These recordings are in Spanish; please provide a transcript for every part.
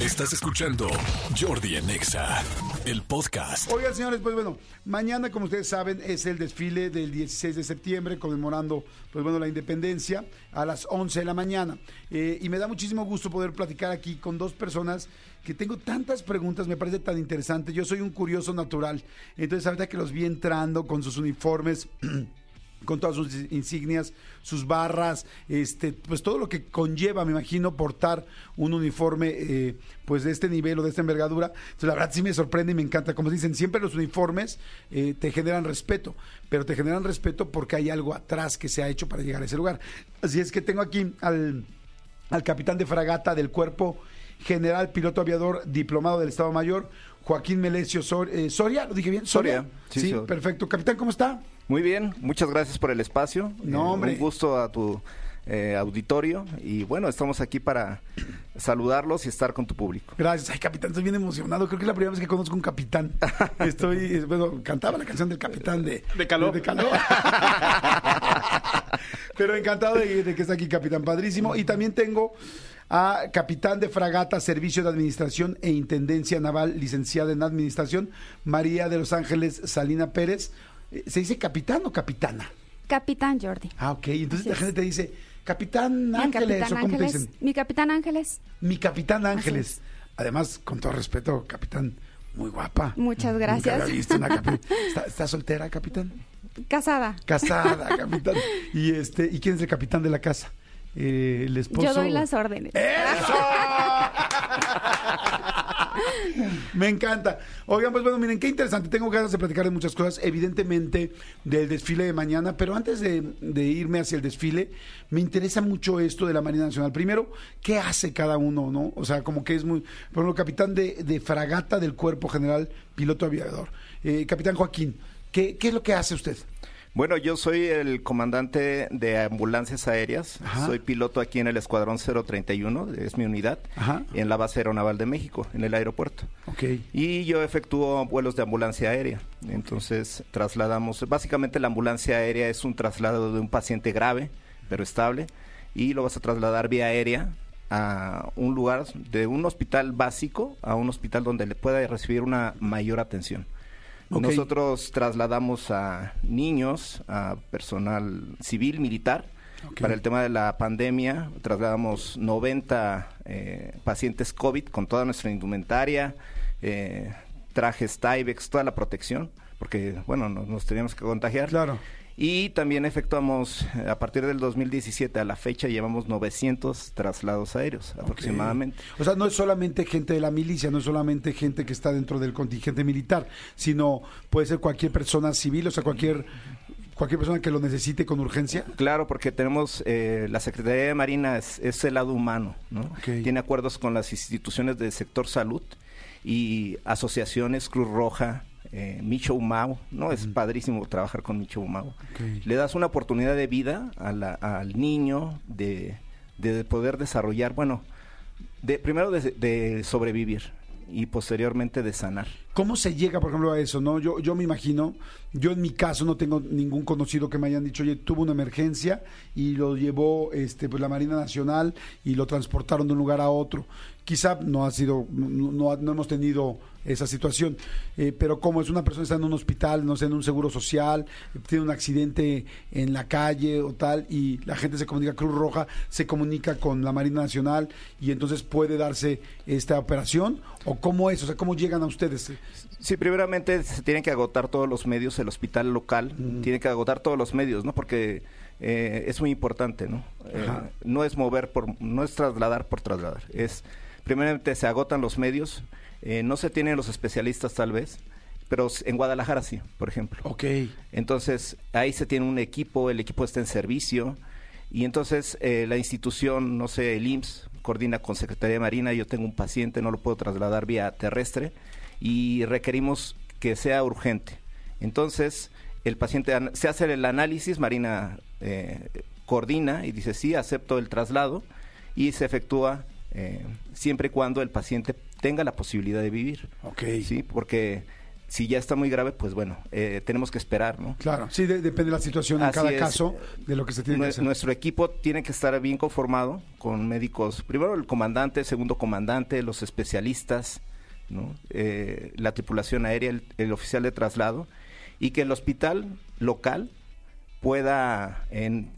Estás escuchando Jordi en Exa, el podcast. Oigan, señores, pues bueno, mañana, como ustedes saben, es el desfile del 16 de septiembre, conmemorando, pues bueno, la independencia a las 11 de la mañana. Eh, y me da muchísimo gusto poder platicar aquí con dos personas que tengo tantas preguntas, me parece tan interesante. Yo soy un curioso natural. Entonces, ahorita que los vi entrando con sus uniformes. con todas sus insignias, sus barras, este, pues todo lo que conlleva, me imagino, portar un uniforme eh, pues de este nivel o de esta envergadura. Entonces, la verdad sí me sorprende y me encanta. Como dicen, siempre los uniformes eh, te generan respeto, pero te generan respeto porque hay algo atrás que se ha hecho para llegar a ese lugar. Así es que tengo aquí al, al capitán de fragata del cuerpo general piloto aviador diplomado del Estado Mayor, Joaquín Melesio eh, Soria, ¿lo dije bien? Soria. Sí, sí perfecto. Capitán, ¿cómo está? Muy bien, muchas gracias por el espacio. No, eh, hombre. un gusto a tu eh, auditorio y bueno, estamos aquí para saludarlos y estar con tu público. Gracias. Ay, capitán, estoy bien emocionado. Creo que es la primera vez que conozco un capitán. Estoy, bueno, cantaba la canción del capitán de... De calor. De, calor. Pero encantado de, de que está aquí, capitán. Padrísimo. Y también tengo a capitán de fragata, servicio de administración e intendencia naval, licenciada en administración, María de los Ángeles Salina Pérez. ¿Se dice capitán o capitana? Capitán Jordi. Ah, ok. Entonces la gente te dice, Capitán Ángeles, ¿o cómo te dicen? Mi Capitán Ángeles. Mi Capitán Ángeles. Además, con todo respeto, Capitán, muy guapa. Muchas gracias. ¿Está, soltera, Capitán? Casada. Casada, Capitán. Y, este, ¿Y quién es el Capitán de la casa? Eh, el esposo. Yo doy las órdenes. ¡Eso! Me encanta. Oigan, pues bueno, miren, qué interesante. Tengo ganas de platicar de muchas cosas, evidentemente del desfile de mañana, pero antes de, irme hacia el desfile, me interesa mucho esto de la Marina Nacional. Primero, ¿qué hace cada uno, no? O sea, como que es muy... Por ejemplo, capitán de, fragata del Cuerpo General, piloto aviador. Eh, capitán Joaquín, ¿qué, ¿qué es lo que hace usted? Bueno, yo soy el comandante de ambulancias aéreas. Soy piloto aquí en el Escuadrón 031, es mi unidad, en la base aeronaval de México, en el aeropuerto. Okay. Y yo efectúo vuelos de ambulancia aérea. Entonces, trasladamos, básicamente la ambulancia aérea es un traslado de un paciente grave, pero estable, y lo vas a trasladar vía aérea a un lugar de un hospital básico a un hospital donde le pueda recibir una mayor atención. Nosotros trasladamos a niños, a personal civil, militar. Para el tema de la pandemia, trasladamos 90 eh, pacientes COVID con toda nuestra indumentaria, eh, trajes Tyvex, toda la protección, porque, bueno, nos teníamos que contagiar. Claro. Y también efectuamos, a partir del 2017 a la fecha, llevamos 900 traslados aéreos aproximadamente. O sea, no es solamente gente de la milicia, no es solamente gente que está dentro del contingente militar, sino puede ser cualquier persona civil, o sea, cualquier cualquier persona que lo necesite con urgencia? Claro, porque tenemos, eh, la Secretaría de Marina es, el lado humano, ¿no? Tiene acuerdos con las instituciones del sector salud y asociaciones, Cruz Roja, eh, Micho Humao, ¿no? Es padrísimo trabajar con Micho Humao. Le das una oportunidad de vida al niño de, poder desarrollar, bueno, de primero de, sobrevivir y posteriormente de sanar. ¿Cómo se llega, por ejemplo, a eso? No, yo, yo me imagino, yo en mi caso no tengo ningún conocido que me hayan dicho, oye, tuvo una emergencia y lo llevó este, pues, la Marina Nacional y lo transportaron de un lugar a otro. Quizá no ha sido, no, no hemos tenido esa situación. Eh, pero como es una persona que está en un hospital, no sé, en un seguro social, tiene un accidente en la calle o tal, y la gente se comunica, Cruz Roja se comunica con la Marina Nacional y entonces puede darse esta operación, o cómo es, o sea, cómo llegan a ustedes. Sí, primeramente se tienen que agotar todos los medios, el hospital local tiene que agotar todos los medios, ¿no? Porque eh, es muy importante, ¿no? Eh, no es mover por, no es trasladar por trasladar, es primeramente se agotan los medios, eh, no se tienen los especialistas tal vez, pero en Guadalajara sí, por ejemplo. Ok. Entonces, ahí se tiene un equipo, el equipo está en servicio, y entonces eh, la institución, no sé, el IMSS, coordina con Secretaría de Marina, yo tengo un paciente, no lo puedo trasladar vía terrestre, y requerimos que sea urgente. Entonces, el paciente se hace el análisis, Marina eh, coordina y dice, sí, acepto el traslado, y se efectúa siempre y cuando el paciente tenga la posibilidad de vivir. Ok. Sí, porque si ya está muy grave, pues bueno, eh, tenemos que esperar, ¿no? Claro, sí, de- depende de la situación en cada es. caso, de lo que se tiene que hacer. Nuestro equipo tiene que estar bien conformado con médicos, primero el comandante, segundo comandante, los especialistas, ¿no? Eh, la tripulación aérea, el, el oficial de traslado, y que el hospital local pueda en-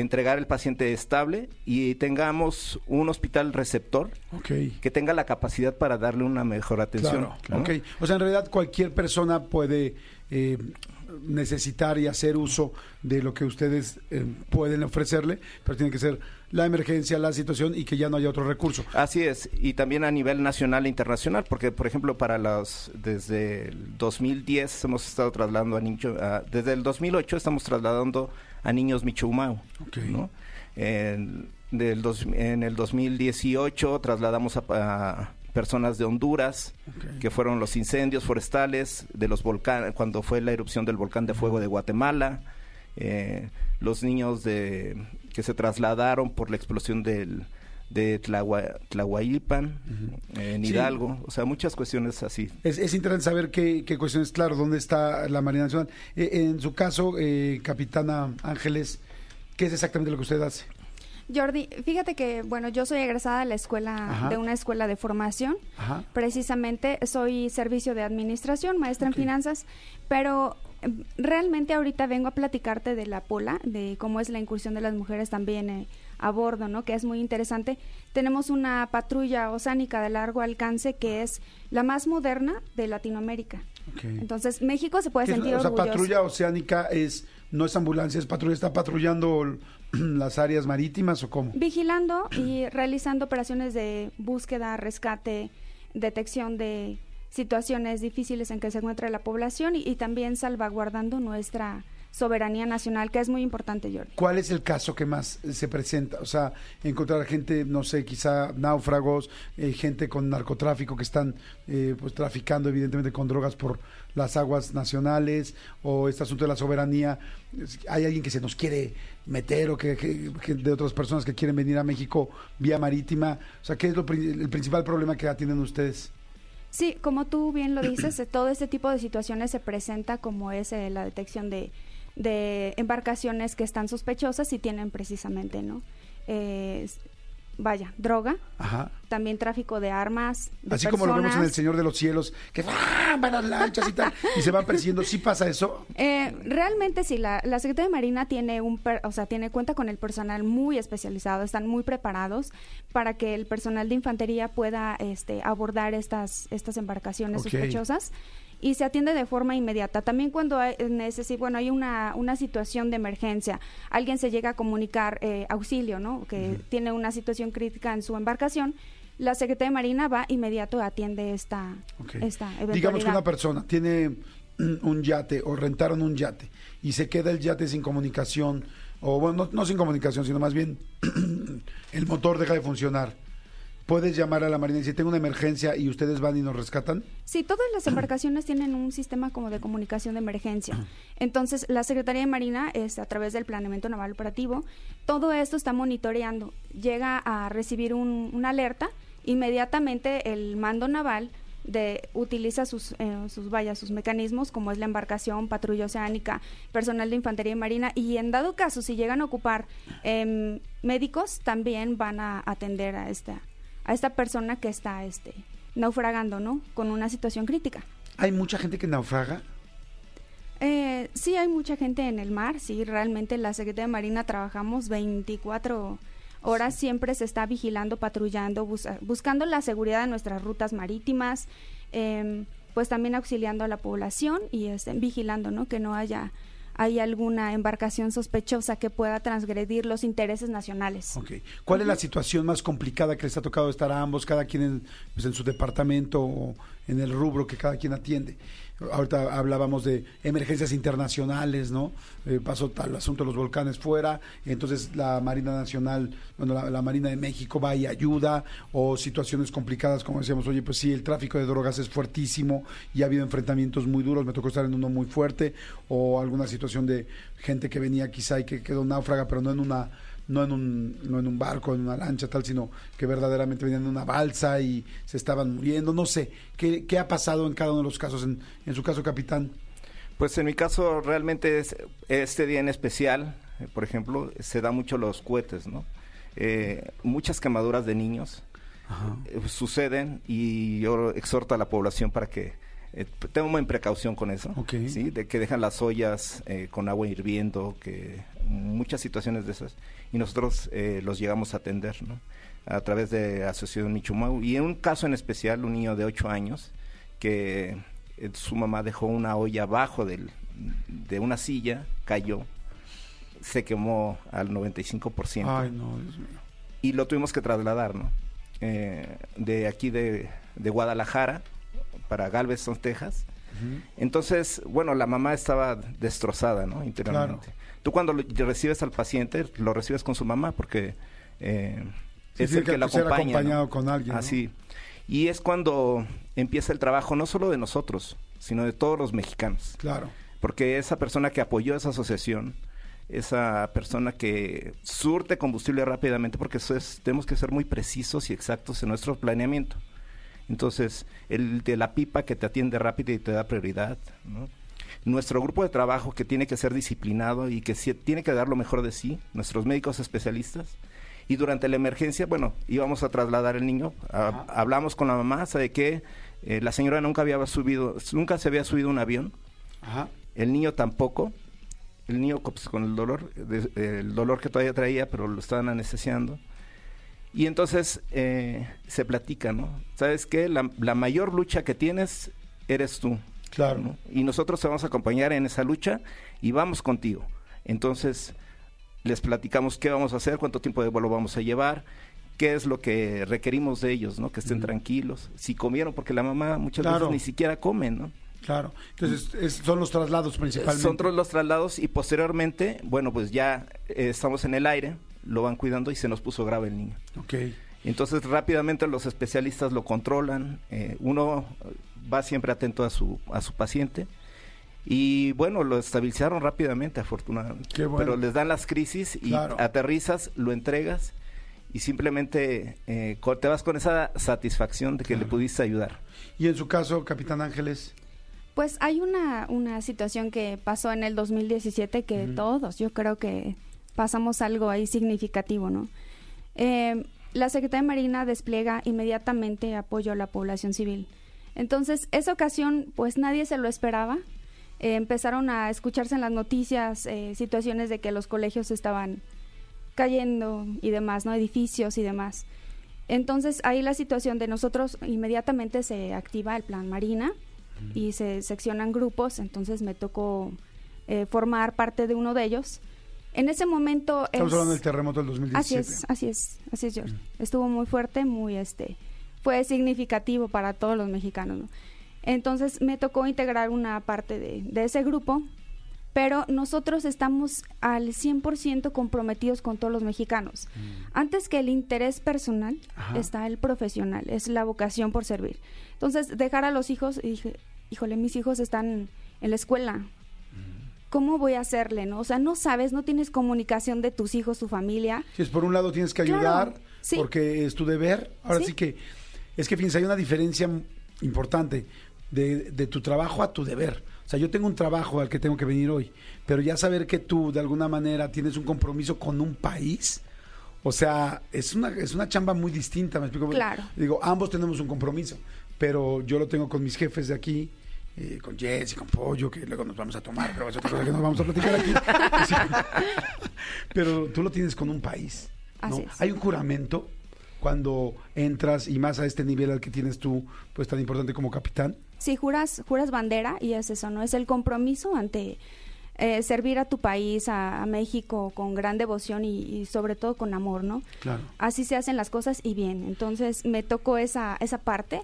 entregar el paciente estable y tengamos un hospital receptor que tenga la capacidad para darle una mejor atención. Claro, ¿no? ok. O sea, en realidad cualquier persona puede eh, necesitar y hacer uso de lo que ustedes eh, pueden ofrecerle, pero tiene que ser la emergencia, la situación y que ya no haya otro recurso. Así es, y también a nivel nacional e internacional, porque por ejemplo para los desde el 2010 hemos estado trasladando a niños, desde el 2008 estamos trasladando a niños Michoumau, Ok. ¿no? En, del dos- en el 2018 trasladamos a, a personas de Honduras, que fueron los incendios forestales de los volcanes, cuando fue la erupción del volcán de fuego de Guatemala, eh, los niños de que se trasladaron por la explosión del de Tlahua- Tlahuayilpan, en Sí. Hidalgo, o sea, muchas cuestiones así. Es, es interesante saber qué, qué cuestiones, claro, dónde está la Marina Nacional. Eh, en su caso, eh, Capitana Ángeles, ¿qué es exactamente lo que usted hace? Jordi, fíjate que, bueno, yo soy egresada de la escuela, Ajá. de una escuela de formación. Ajá. Precisamente soy servicio de administración, maestra en finanzas, pero eh, realmente ahorita vengo a platicarte de la pola, de cómo es la incursión de las mujeres también eh, a bordo, ¿no? Que es muy interesante. Tenemos una patrulla oceánica de largo alcance que es la más moderna de Latinoamérica. Entonces, México se puede ¿Qué es- sentir o sea, orgulloso. patrulla oceánica es no es ambulancia, es patrulla, está patrullando las áreas marítimas o cómo? Vigilando y realizando operaciones de búsqueda, rescate, detección de situaciones difíciles en que se encuentra la población y, y también salvaguardando nuestra soberanía nacional, que es muy importante, Jordi. ¿Cuál es el caso que más se presenta? O sea, encontrar gente, no sé, quizá náufragos, eh, gente con narcotráfico que están eh, pues traficando evidentemente con drogas por las aguas nacionales o este asunto de la soberanía. ¿Hay alguien que se nos quiere meter o que, que- que de otras personas que quieren venir a México vía marítima? O sea, ¿qué es lo, el principal problema que atienden ustedes? Sí, como tú bien lo dices, eh, todo este tipo de situaciones se presenta como es eh, la detección de, de embarcaciones que están sospechosas y tienen precisamente, ¿no? Eh, vaya, droga, Ajá. también tráfico de armas, de Así como lo vemos en El. Señor de los Cielos, que ¡ah! van las lanchas y tal, y se van persiguiendo. ¿Sí pasa eso? Eh, realmente sí, la, la Secretaría de Marina tiene un, per- o sea, tiene cuenta con el personal muy especializado, están muy preparados para que el personal de infantería pueda este, abordar estas, estas embarcaciones Ok. sospechosas y se atiende de forma inmediata. También cuando hay, necesi- bueno, hay una, una situación de emergencia, alguien se llega a comunicar eh, auxilio, ¿no? Que tiene una situación crítica en su embarcación, la Secretaría de Marina va inmediato atiende esta, Ok. esta eventualidad. Digamos que una persona tiene un yate o rentaron un yate y se queda el yate sin comunicación, o bueno, no, no sin comunicación, sino más bien el motor deja de funcionar. Puedes llamar a la Marina decir, tengo una emergencia y ustedes van y nos rescatan. Sí, todas las embarcaciones tienen un sistema como de comunicación de emergencia. Entonces, la Secretaría de Marina, es, a través del Planeamiento Naval Operativo, todo esto está monitoreando. Llega a recibir un- una alerta, inmediatamente el mando naval de, utiliza sus, eh, sus vallas, sus mecanismos, como es la embarcación, patrulla oceánica, personal de infantería y marina, y en dado caso, si llegan a ocupar em, médicos, también van a atender a esta, a esta persona que está este, naufragando, ¿no? Con una situación crítica. Hay mucha gente que naufraga. Eh, sí, hay mucha gente en el mar, sí, realmente la Secretaría de Marina trabajamos 24 horas, siempre se está vigilando, patrullando, bus- buscando la seguridad de nuestras rutas marítimas, em, pues también auxiliando a la población y este, vigilando, ¿no? Que no haya hay alguna embarcación sospechosa que pueda transgredir los intereses nacionales. Ok. ¿Cuál es la situación más complicada que les ha tocado estar a ambos, cada quien en, pues, en su departamento o en el rubro que cada quien atiende? Ahorita hablábamos de emergencias internacionales, ¿no? Eh, pasó tal asunto de los volcanes fuera, entonces la Marina Nacional, bueno, la, la Marina de México va y ayuda, o situaciones complicadas, como decíamos, oye, pues sí, el tráfico de drogas es fuertísimo y ha habido enfrentamientos muy duros, me tocó estar en uno muy fuerte, o alguna situación de gente que venía quizá y que quedó náufraga, pero no en una no en un, no en un barco, en una lancha, tal, sino que verdaderamente venían en una balsa y se estaban muriendo. No sé, ¿qué, qué ha pasado en cada uno de los casos? En, en su caso, capitán. Pues en mi caso realmente es, este día en especial, eh, por ejemplo, se da mucho los cohetes, ¿no? Eh, muchas quemaduras de niños eh, suceden y yo exhorto a la población para que eh, tomen precaución con eso. ¿sí? De que dejan las ollas eh, con agua hirviendo, que muchas situaciones de esas y nosotros eh, los llegamos a atender, ¿no? A través de Asociación Michumau y en un caso en especial un niño de 8 años que eh, su mamá dejó una olla abajo del, de una silla, cayó, se quemó al 95% Ay, no, Dios mío. y lo tuvimos que trasladar, ¿no? Eh, de aquí de, de Guadalajara para Galveston, Texas. Entonces, bueno, la mamá estaba destrozada, ¿no? Interiormente. Claro. Tú cuando lo- recibes al paciente, lo recibes con su mamá porque eh, Sí, es el que, que la ser acompaña. ¿no? acompañado con alguien, ¿no? Así. Y es cuando empieza el trabajo no solo de nosotros, sino de todos los mexicanos Claro. porque esa persona que apoyó esa asociación, esa persona que surte combustible rápidamente, porque eso es, tenemos que ser muy precisos y exactos en nuestro planeamiento. Entonces, el de la pipa que te atiende rápido y te da prioridad, ¿no? Nuestro grupo de trabajo que tiene que ser disciplinado y que tiene que dar lo mejor de sí, nuestros médicos especialistas. Y durante la emergencia, bueno, íbamos a trasladar el niño, a- hablamos con la mamá, ¿sabe qué? Eh, la señora nunca había subido, nunca se había subido un avión, Ajá. el niño tampoco. El niño pues, con el dolor, de- el dolor que todavía traía, pero lo estaban anestesiando. Y entonces eh, se platica, ¿no? ¿Sabes qué? La, la mayor lucha que tienes eres tú. Claro. ¿no? Y nosotros te vamos a acompañar en esa lucha y vamos contigo. Entonces les platicamos qué vamos a hacer, cuánto tiempo de vuelo vamos a llevar, qué es lo que requerimos de ellos, ¿no? Que estén tranquilos. Si comieron, porque la mamá muchas Claro. veces ni siquiera come, ¿no? Claro. Entonces, es- son los traslados principalmente. Son los traslados y posteriormente, bueno, pues ya eh, estamos en el aire, lo van cuidando y se nos puso grave el niño. Ok. Entonces rápidamente los especialistas lo controlan, eh, uno va siempre atento a su, a su paciente y bueno, lo estabilizaron rápidamente afortunadamente. Qué bueno. Pero les dan las crisis y Claro. aterrizas, lo entregas y simplemente eh, te vas con esa satisfacción de que le pudiste ayudar. Y en su caso, Capitán Ángeles. Pues hay una, una situación que pasó en el 2017 que todos, yo creo que pasamos algo ahí significativo, ¿no? Eh, la Secretaría de Marina despliega inmediatamente apoyo a la población civil. Entonces, esa ocasión, pues nadie se lo esperaba. Eh, empezaron a escucharse en las noticias eh, situaciones de que los colegios estaban cayendo y demás, ¿no? Edificios y demás. Entonces, ahí la situación de nosotros inmediatamente se activa el plan Marina y se seccionan grupos, entonces me tocó eh, formar parte de uno de ellos. En ese momento Estamos es- hablando del terremoto del Así 2017. es, así es, así es, George. Estuvo muy fuerte, muy este, fue significativo para todos los mexicanos, ¿no? Entonces me tocó integrar una parte de, de ese grupo, pero nosotros estamos al 100% comprometidos con todos los mexicanos. Antes que el interés personal Ajá. está el profesional, es la vocación por servir. Entonces, dejar a los hijos, y dije, híjole, mis hijos están en la escuela. ¿Cómo voy a hacerle, no? O sea, no sabes, no tienes comunicación de tus hijos, tu familia. Si es por un lado tienes que Claro, ayudar, sí. porque es tu deber. Ahora sí. Sí. que, es que fíjense, hay una diferencia importante de, de tu trabajo a tu deber. O sea, yo tengo un trabajo al que tengo que venir hoy, pero ya saber que tú de alguna manera tienes un compromiso con un país, o sea, es una, es una chamba muy distinta, me explico. Claro. Digo, ambos tenemos un compromiso, pero yo lo tengo con mis jefes de aquí, eh, con Jess y con Pollo, que luego nos vamos a tomar, pero es otra cosa que nos vamos a platicar aquí. Pero tú lo tienes con un país. ¿no? Así es. Hay un juramento cuando entras y más a este nivel al que tienes tú, pues tan importante como capitán. Sí, juras, juras bandera y es eso, ¿no? Es el compromiso ante eh, servir a tu país, a, a México, con gran devoción y, y sobre todo con amor, ¿no? Claro. Así se hacen las cosas y bien. Entonces me tocó esa, esa parte.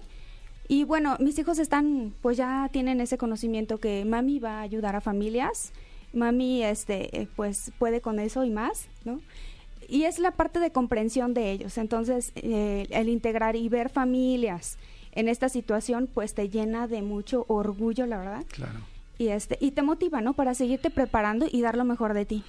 Y bueno, mis hijos están, pues ya tienen ese conocimiento que mami va a ayudar a familias, mami, este, eh, pues puede con eso y más, ¿no? Y es la parte de comprensión de ellos. Entonces, eh, el integrar y ver familias en esta situación, pues te llena de mucho orgullo, la verdad. Claro. Y este, y te motiva, ¿no? Para seguirte preparando y dar lo mejor de ti.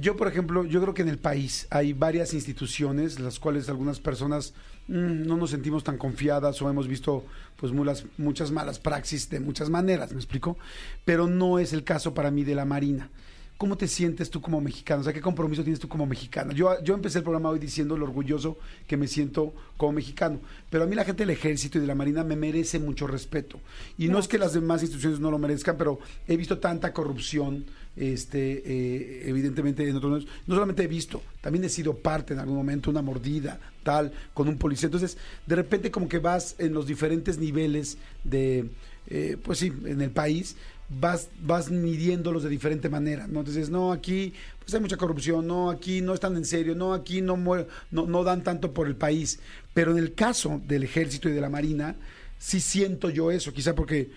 Yo, por ejemplo, yo creo que en el país hay varias instituciones, las cuales algunas personas mm, no nos sentimos tan confiadas o hemos visto pues mulas- muchas malas praxis de muchas maneras, ¿me explico? Pero no es el caso para mí de la Marina. ¿Cómo te sientes tú como mexicano? O sea, ¿qué compromiso tienes tú como mexicano? Yo, yo empecé el programa hoy diciendo lo orgulloso que me siento como mexicano, pero a mí la gente del ejército y de la marina me merece mucho respeto. Y no es que las demás instituciones no lo merezcan, pero he visto tanta corrupción, este, eh, evidentemente en otros no solamente he visto, también he sido parte en algún momento, una mordida, tal, con un policía. Entonces, de repente como que vas en los diferentes niveles de, eh, pues sí, en el país, vas, vas midiéndolos de diferente manera, ¿no? Entonces, no, aquí pues hay mucha corrupción, no, aquí no están en serio, no, aquí no, no, no dan tanto por el país. Pero en el caso del ejército y de la marina, sí siento yo eso, quizá porque,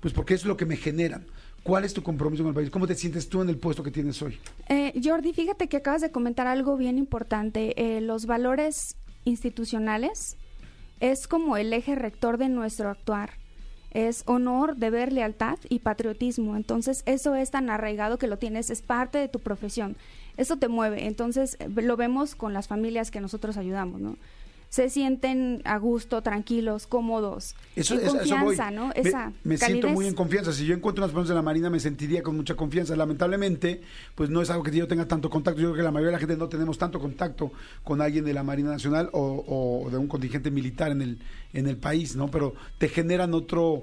pues porque es lo que me generan. ¿Cuál es tu compromiso con el país? ¿Cómo te sientes tú en el puesto que tienes hoy? Eh, Jordi, fíjate que acabas de comentar algo bien importante. Eh, los valores institucionales es como el eje rector de nuestro actuar. Es honor, deber, lealtad y patriotismo. Entonces, eso es tan arraigado que lo tienes, es parte de tu profesión. Eso te mueve. Entonces, eh, lo vemos con las familias que nosotros ayudamos, ¿no? Se sienten a gusto, tranquilos, cómodos. Eso, es- eso confianza, ¿no? Me- Esa me, siento calidez. muy en confianza. Si yo encuentro unas personas de la Marina, me sentiría con mucha confianza. Lamentablemente, pues no es algo que yo tenga tanto contacto. Yo creo que la mayoría de la gente no tenemos tanto contacto con alguien de la Marina Nacional o, o de un contingente militar en el, en el país, ¿no? Pero te generan otro...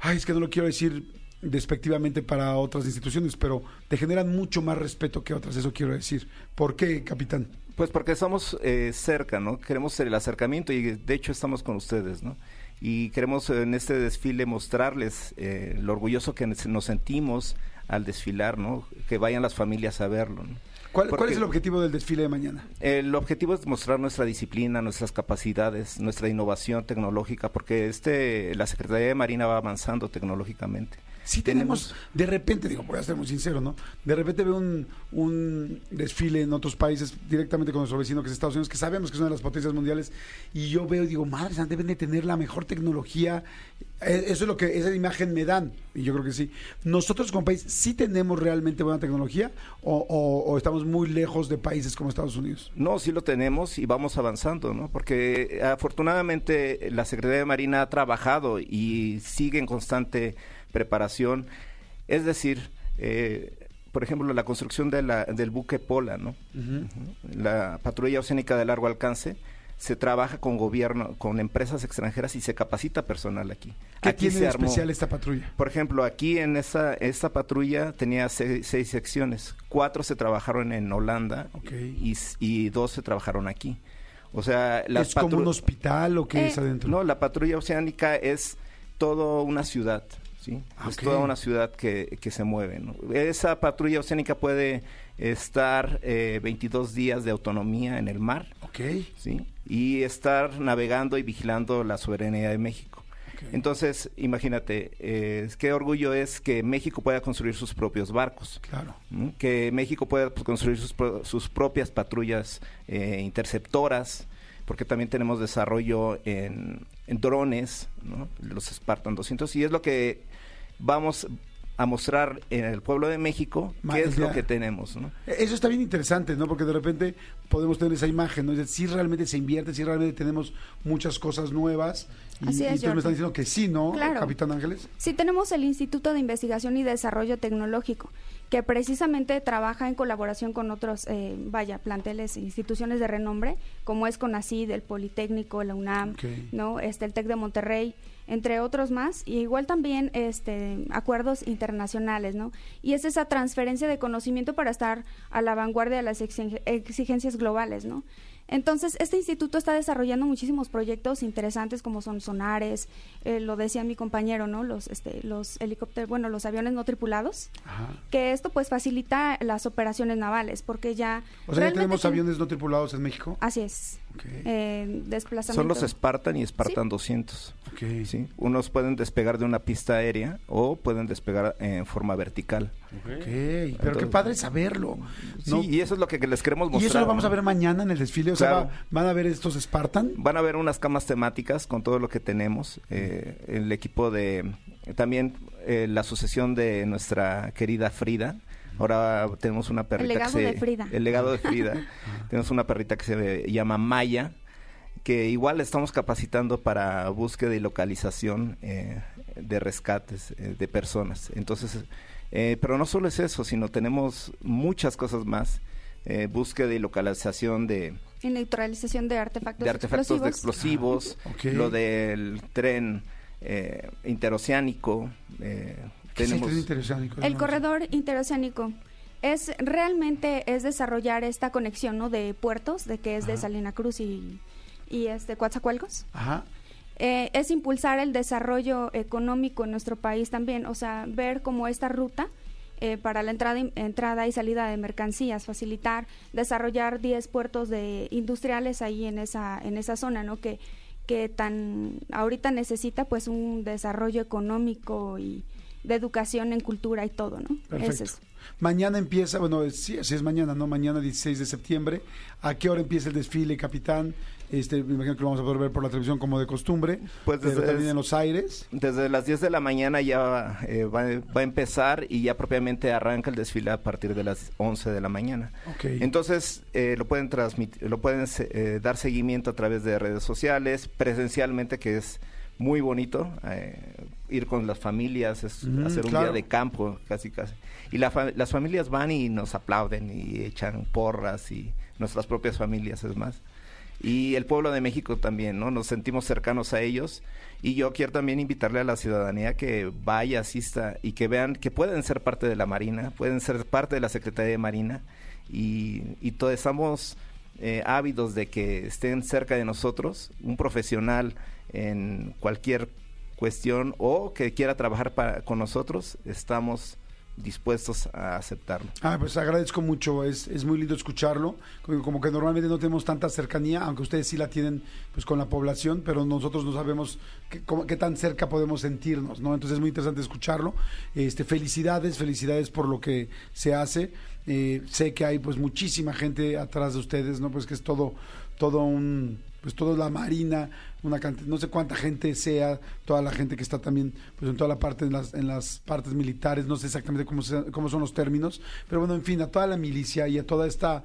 Ay, es que no lo quiero decir despectivamente para otras instituciones, pero te generan mucho más respeto que otras, eso quiero decir. ¿Por qué, capitán? Pues porque somos eh, cerca, ¿no? Queremos el acercamiento y de hecho estamos con ustedes, ¿no? Y queremos eh, en este desfile mostrarles eh, lo orgulloso que nos sentimos al desfilar, ¿no? Que vayan las familias a verlo, ¿no? ¿Cuál, cuál es el objetivo del desfile de mañana? El objetivo es mostrar nuestra disciplina, nuestras capacidades, nuestra innovación tecnológica, porque este la Secretaría de Marina va avanzando tecnológicamente. Sí tenemos, de repente, digo, voy a ser muy sincero, ¿no? De repente veo un, un desfile en otros países directamente con nuestro vecino que es Estados Unidos, que sabemos que es una de las potencias mundiales, y yo veo y digo, madre deben de tener la mejor tecnología. Eh, Eso es lo que esa imagen me dan, y yo creo que sí. Nosotros como país, ¿sí tenemos realmente buena tecnología o, o- o estamos muy lejos de países como Estados Unidos? No, sí lo tenemos y vamos avanzando, ¿no? Porque eh, afortunadamente la Secretaría de Marina ha trabajado y sigue en constante preparación. Es decir, eh, por ejemplo, la construcción de la- del buque Pola, ¿no? La patrulla oceánica de largo alcance se trabaja con gobierno, con empresas extranjeras y se capacita personal aquí. ¿Qué aquí tiene de especial esta patrulla? por ejemplo, aquí en esa, esta patrulla tenía seis, seis secciones. Cuatro se trabajaron en Holanda y, dos se trabajaron aquí. O sea, las ¿Es como un hospital o qué Eh, es adentro? No, la patrulla oceánica es toda una ciudad, ¿sí? Ah, Es ok. toda una ciudad que, que se mueve, ¿no? Esa patrulla oceánica puede estar eh, 22 días de autonomía en el mar, Ok. ¿sí? Y estar navegando y vigilando la soberanía de México. Entonces, imagínate, eh, qué orgullo es que México pueda construir sus propios barcos, Claro. que México pueda construir sus, pro- sus propias patrullas eh, interceptoras, porque también tenemos desarrollo en, en drones, ¿no? los Spartan 200, y es lo que vamos a mostrar en el pueblo de México, Ma- qué es lo que tenemos. ¿no? Eso está bien interesante, ¿no? Porque de repente podemos tener esa imagen, ¿no? Es decir, si realmente se invierte, si realmente tenemos muchas cosas nuevas. Y, Así es, y ustedes me están diciendo que sí, ¿no, Claro. Capitán Ángeles? Sí, tenemos el Instituto de Investigación y Desarrollo Tecnológico, que precisamente trabaja en colaboración con otros, eh, vaya, planteles e instituciones de renombre, como es CONACYT, el Politécnico, la UNAM. ¿no? este, el TEC de Monterrey, entre otros más, y igual también este, acuerdos internacionales, ¿no? Y es esa transferencia de conocimiento para estar a la vanguardia de las exige- exigencias globales, ¿no? Entonces, este instituto está desarrollando muchísimos proyectos interesantes como son sonares, eh, lo decía mi compañero, ¿no? Los, este, los helicópteros, bueno, los aviones no tripulados, Ajá. que esto pues facilita las operaciones navales, porque ya... O sea, ya tenemos aviones no tripulados en México. Así es. Eh, desplazamiento. Son los Spartan y Spartan 200. Ok. ¿sí? Unos pueden despegar de una pista aérea o pueden despegar en forma vertical. Ok. Pero qué padre saberlo. ¿no? Sí, y eso es lo que les queremos mostrar. ¿Y eso lo vamos ¿no? a ver mañana en el desfile? O sea, va- ¿van a ver estos Spartan? Van a ver unas camas temáticas con todo lo que tenemos. eh, el equipo de. También eh, la asociación de nuestra querida Frida Ahora tenemos una perrita legado que se, de Frida. El legado de Frida. tenemos una perrita que se llama Maya, que igual estamos capacitando para búsqueda y localización eh, de rescates eh, de personas. Entonces, eh, pero no solo es eso, sino tenemos muchas cosas más. Eh, búsqueda y localización de, Y neutralización de artefactos, de artefactos de explosivos. explosivos, Ok. lo del tren eh, interoceánico. Eh, ¿Qué es el interoceánico? Corredor interoceánico es realmente es desarrollar esta conexión ¿no? de puertos, de que es de. Salina Cruz y, y este Coatzacoalcos. Ajá. Eh, es impulsar el desarrollo económico en nuestro país también, o sea, ver como esta ruta eh, para la entrada y, entrada y salida de mercancías, facilitar, desarrollar 10 puertos de industriales ahí en esa en esa zona, ¿no? Que que tan ahorita necesita pues un desarrollo económico y de educación en cultura y todo, ¿no? Es Perfecto. eso. Mañana empieza, bueno, es- sí, así es mañana, ¿no? Mañana 16 de septiembre. ¿A qué hora empieza el desfile, capitán? Este, me imagino que lo vamos a poder ver por la televisión como de costumbre, Pues pero desde- también en los aires. Desde las 10 de la mañana ya eh, va, va a empezar y ya propiamente arranca el desfile a partir de las 11 de la mañana. Ok. Entonces eh, lo pueden transmitir, lo pueden eh, dar seguimiento a través de redes sociales, presencialmente que es muy bonito eh, ir con las familias, es Ujú, hacer un claro. día de campo casi casi. Y la fa- las familias van y nos aplauden y echan porras y nuestras propias familias es más. Y el pueblo de México también, ¿no? Nos sentimos cercanos a ellos. Y yo quiero también invitarle a la ciudadanía que vaya, asista y que vean que pueden ser parte de la Marina, pueden ser parte de la Secretaría de Marina. Y, y todos estamos eh, ávidos de que estén cerca de nosotros, un profesional en cualquier cuestión o que quiera trabajar para, con nosotros, estamos dispuestos a aceptarlo. Ah, pues agradezco mucho, es, es muy lindo escucharlo, como, como que normalmente no tenemos tanta cercanía, aunque ustedes sí la tienen pues con la población, pero nosotros no sabemos qué, cómo- qué tan cerca podemos sentirnos, ¿no? Entonces es muy interesante escucharlo. Este, felicidades, felicidades por lo que se hace. Eh, sé que hay pues muchísima gente atrás de ustedes, ¿no? Pues que es todo, todo un, pues toda la marina, una cantidad, no sé cuánta gente sea, toda la gente que está también, pues en toda la parte, en las, en las partes militares, no sé exactamente cómo, cómo son los términos, pero bueno, en fin, a toda la milicia y a toda esta,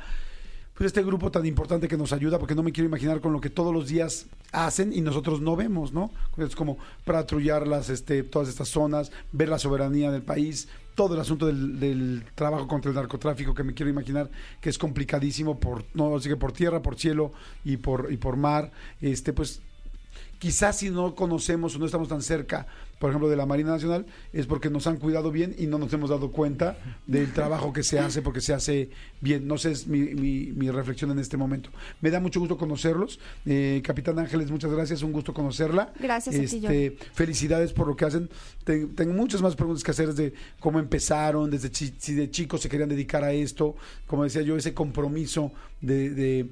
pues este grupo tan importante que nos ayuda, porque no me quiero imaginar con lo que todos los días hacen y nosotros no vemos, ¿no? Es como patrullar las, este, todas estas zonas, ver la soberanía del país, todo el asunto del, del trabajo contra el narcotráfico, que me quiero imaginar que es complicadísimo por, no, así que por tierra, por cielo y por, y por mar, este, pues quizás si no conocemos o no estamos tan cerca, por ejemplo, de la Marina Nacional, es porque nos han cuidado bien y no nos hemos dado cuenta del trabajo que se hace, porque se hace bien. No sé, es mi, mi, mi reflexión en este momento. Me da mucho gusto conocerlos. Eh, Capitán Ángeles, muchas gracias, un gusto conocerla. Gracias a ti, este, Felicidades por lo que hacen. Ten- tengo muchas más preguntas que hacer desde cómo empezaron, desde chi- si de chicos se querían dedicar a esto, como decía yo, ese compromiso de, de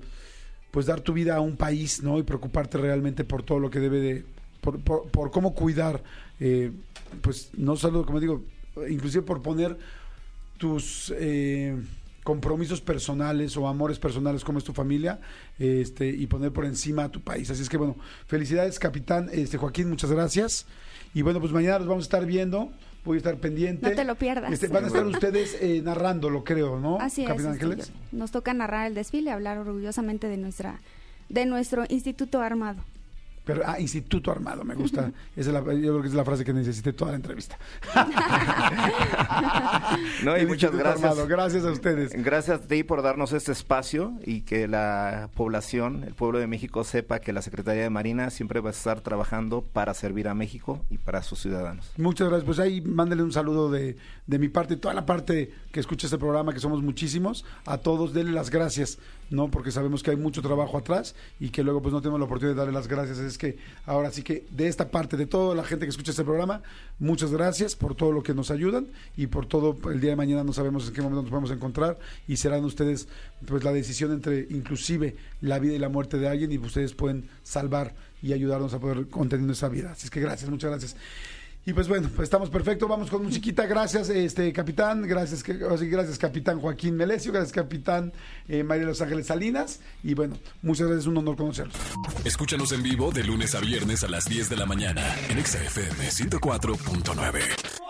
pues dar tu vida a un país, ¿no? Y preocuparte realmente por todo lo que debe de, por, por, por cómo cuidar, eh, pues no solo, como digo, inclusive por poner tus eh, compromisos personales o amores personales como es tu familia, este, y poner por encima a tu país. Así es que bueno, felicidades, capitán, este Joaquín, muchas gracias. Y bueno, pues mañana los vamos a estar viendo. Voy a estar pendiente. No te lo pierdas. Este, van a estar ustedes eh, narrándolo, creo, ¿no? Así es. Capitán este, Ángeles. Nos toca narrar el desfile, hablar orgullosamente de nuestra de nuestro Instituto Armado. Pero, ah, Instituto Armado, me gusta. Esa es la, yo creo que es la frase que necesité toda la entrevista. No, y El muchas Instituto gracias. Armado. Gracias a ustedes. Gracias a ti por darnos este espacio y que la población, el pueblo de México sepa que la Secretaría de Marina siempre va a estar trabajando para servir a México y para sus ciudadanos. Muchas gracias. Pues ahí mándale un saludo de, de mi parte y toda la parte que escucha este programa, que somos muchísimos. A todos, denle las gracias, ¿no? Porque sabemos que hay mucho trabajo atrás y que luego pues no tenemos la oportunidad de darle las gracias. Que ahora sí que de esta parte, de toda la gente que escucha este programa, muchas gracias por todo lo que nos ayudan y por todo el día de mañana no sabemos en qué momento nos podemos encontrar y serán ustedes pues la decisión entre inclusive la vida y la muerte de alguien y ustedes pueden salvar y ayudarnos a poder conteniendo esa vida. Así que gracias, muchas gracias. Y pues bueno, pues estamos perfectos. Vamos con musiquita. Gracias, este capitán. Gracias, gracias, capitán Joaquín Melesio. Gracias, capitán eh, María de Los Ángeles Salinas. Y bueno, muchas gracias. Un honor conocerlos. Escúchanos en vivo de lunes a viernes a las 10 de la mañana en XFM 104.9.